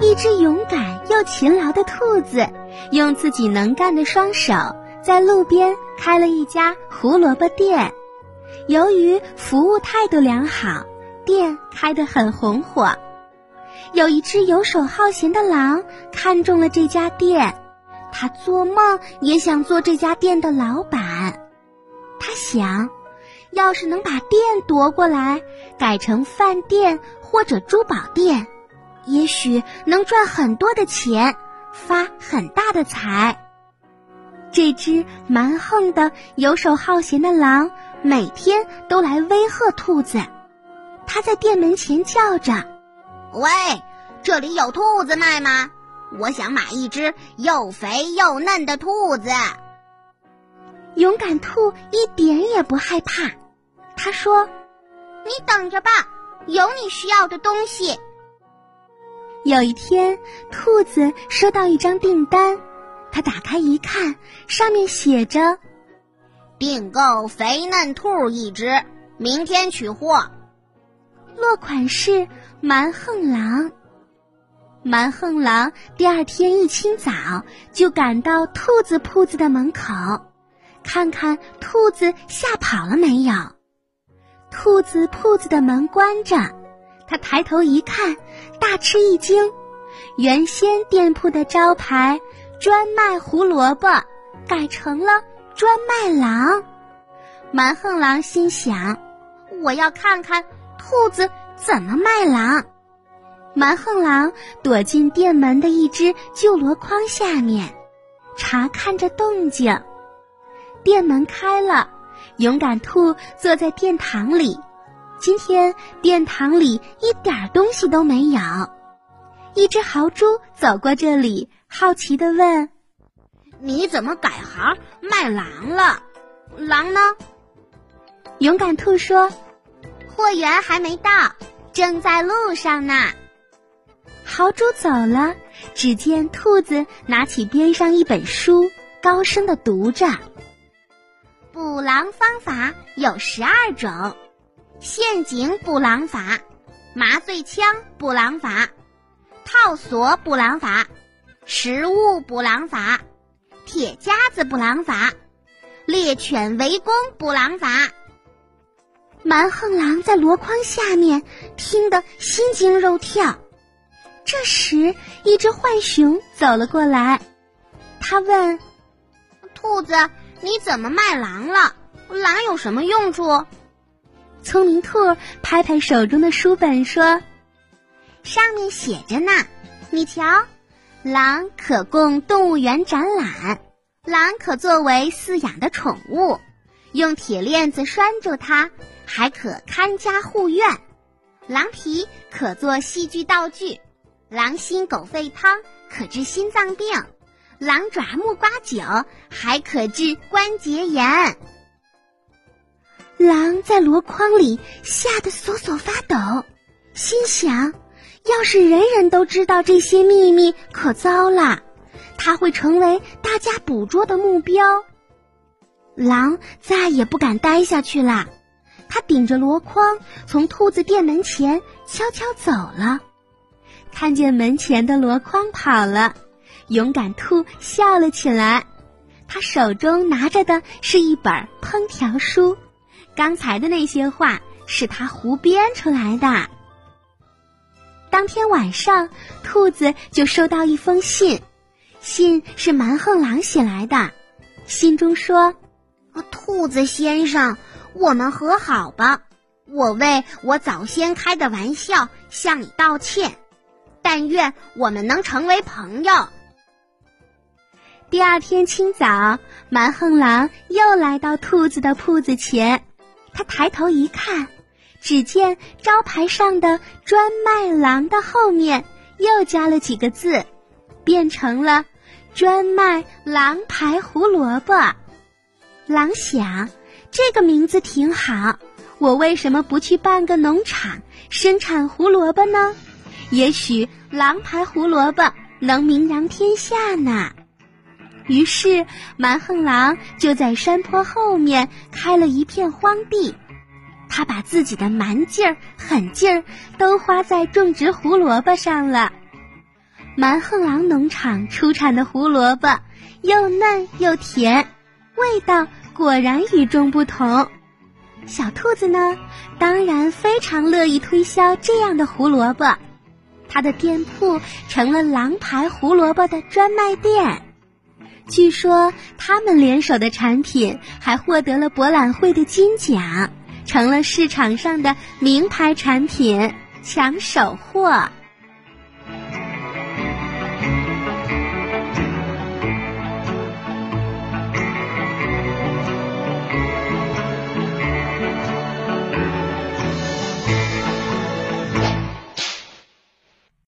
一只勇敢又勤劳的兔子，用自己能干的双手，在路边开了一家胡萝卜店。由于服务态度良好，店开得很红火。有一只游手好闲的狼看中了这家店，他做梦也想做这家店的老板。他想，要是能把店夺过来，改成饭店或者珠宝店。也许能赚很多的钱，发很大的财。这只蛮横的、游手好闲的狼每天都来威吓兔子。他在店门前叫着：“喂，这里有兔子卖吗？我想买一只又肥又嫩的兔子。”勇敢兔一点也不害怕，他说：“你等着吧，有你需要的东西。”有一天，兔子收到一张订单，他打开一看，上面写着：“订购肥嫩兔一只，明天取货。”落款是蛮横狼。蛮横狼第二天一清早就赶到兔子铺子的门口，看看兔子吓跑了没有。兔子铺子的门关着。他抬头一看，大吃一惊，原先店铺的招牌“专卖胡萝卜”改成了“专卖狼”。蛮横狼心想：“我要看看兔子怎么卖狼。”蛮横狼躲进店门的一只旧箩筐下面，查看着动静。店门开了，勇敢兔坐在殿堂里。今天殿堂里一点东西都没有。一只豪猪走过这里，好奇地问：“你怎么改行卖狼了？狼呢？”勇敢兔说：“货源还没到，正在路上呢。”豪猪走了，只见兔子拿起边上一本书，高声地读着：“捕狼方法有十二种。”陷阱捕狼法、麻醉枪捕狼法、套索捕狼法、食物捕狼法、铁夹子捕狼法、猎犬围攻捕狼法。蛮横狼在箩筐下面听得心惊肉跳。这时，一只浣熊走了过来，他问：“兔子，你怎么卖狼了？狼有什么用处？”聪明兔拍拍手中的书本说：“上面写着呢，你瞧，狼可供动物园展览，狼可作为饲养的宠物，用铁链子拴住它，还可看家护院；狼皮可做戏剧道具，狼心狗肺汤可治心脏病，狼爪木瓜酒还可治关节炎。”狼在箩筐里吓得瑟瑟发抖，心想：要是人人都知道这些秘密，可糟了，他会成为大家捕捉的目标。狼再也不敢待下去了，他顶着箩筐从兔子店门前悄悄走了。看见门前的箩筐跑了，勇敢兔笑了起来，他手中拿着的是一本烹调书。刚才的那些话是他胡编出来的。当天晚上，兔子就收到一封信，信是蛮横狼写来的。信中说：“兔子先生，我们和好吧。我为我早先开的玩笑向你道歉，但愿我们能成为朋友。”第二天清早，蛮横狼又来到兔子的铺子前。他抬头一看，只见招牌上的“专卖狼”的后面又加了几个字，变成了“专卖狼牌胡萝卜”。狼想，这个名字挺好，我为什么不去办个农场生产胡萝卜呢？也许狼牌胡萝卜能名扬天下呢。于是，蛮横狼就在山坡后面开了一片荒地，他把自己的蛮劲儿、狠劲儿都花在种植胡萝卜上了。蛮横狼农场出产的胡萝卜又嫩又甜，味道果然与众不同。小兔子呢，当然非常乐意推销这样的胡萝卜，它的店铺成了狼牌胡萝卜的专卖店。据说他们联手的产品还获得了博览会的金奖，成了市场上的名牌产品，抢手货。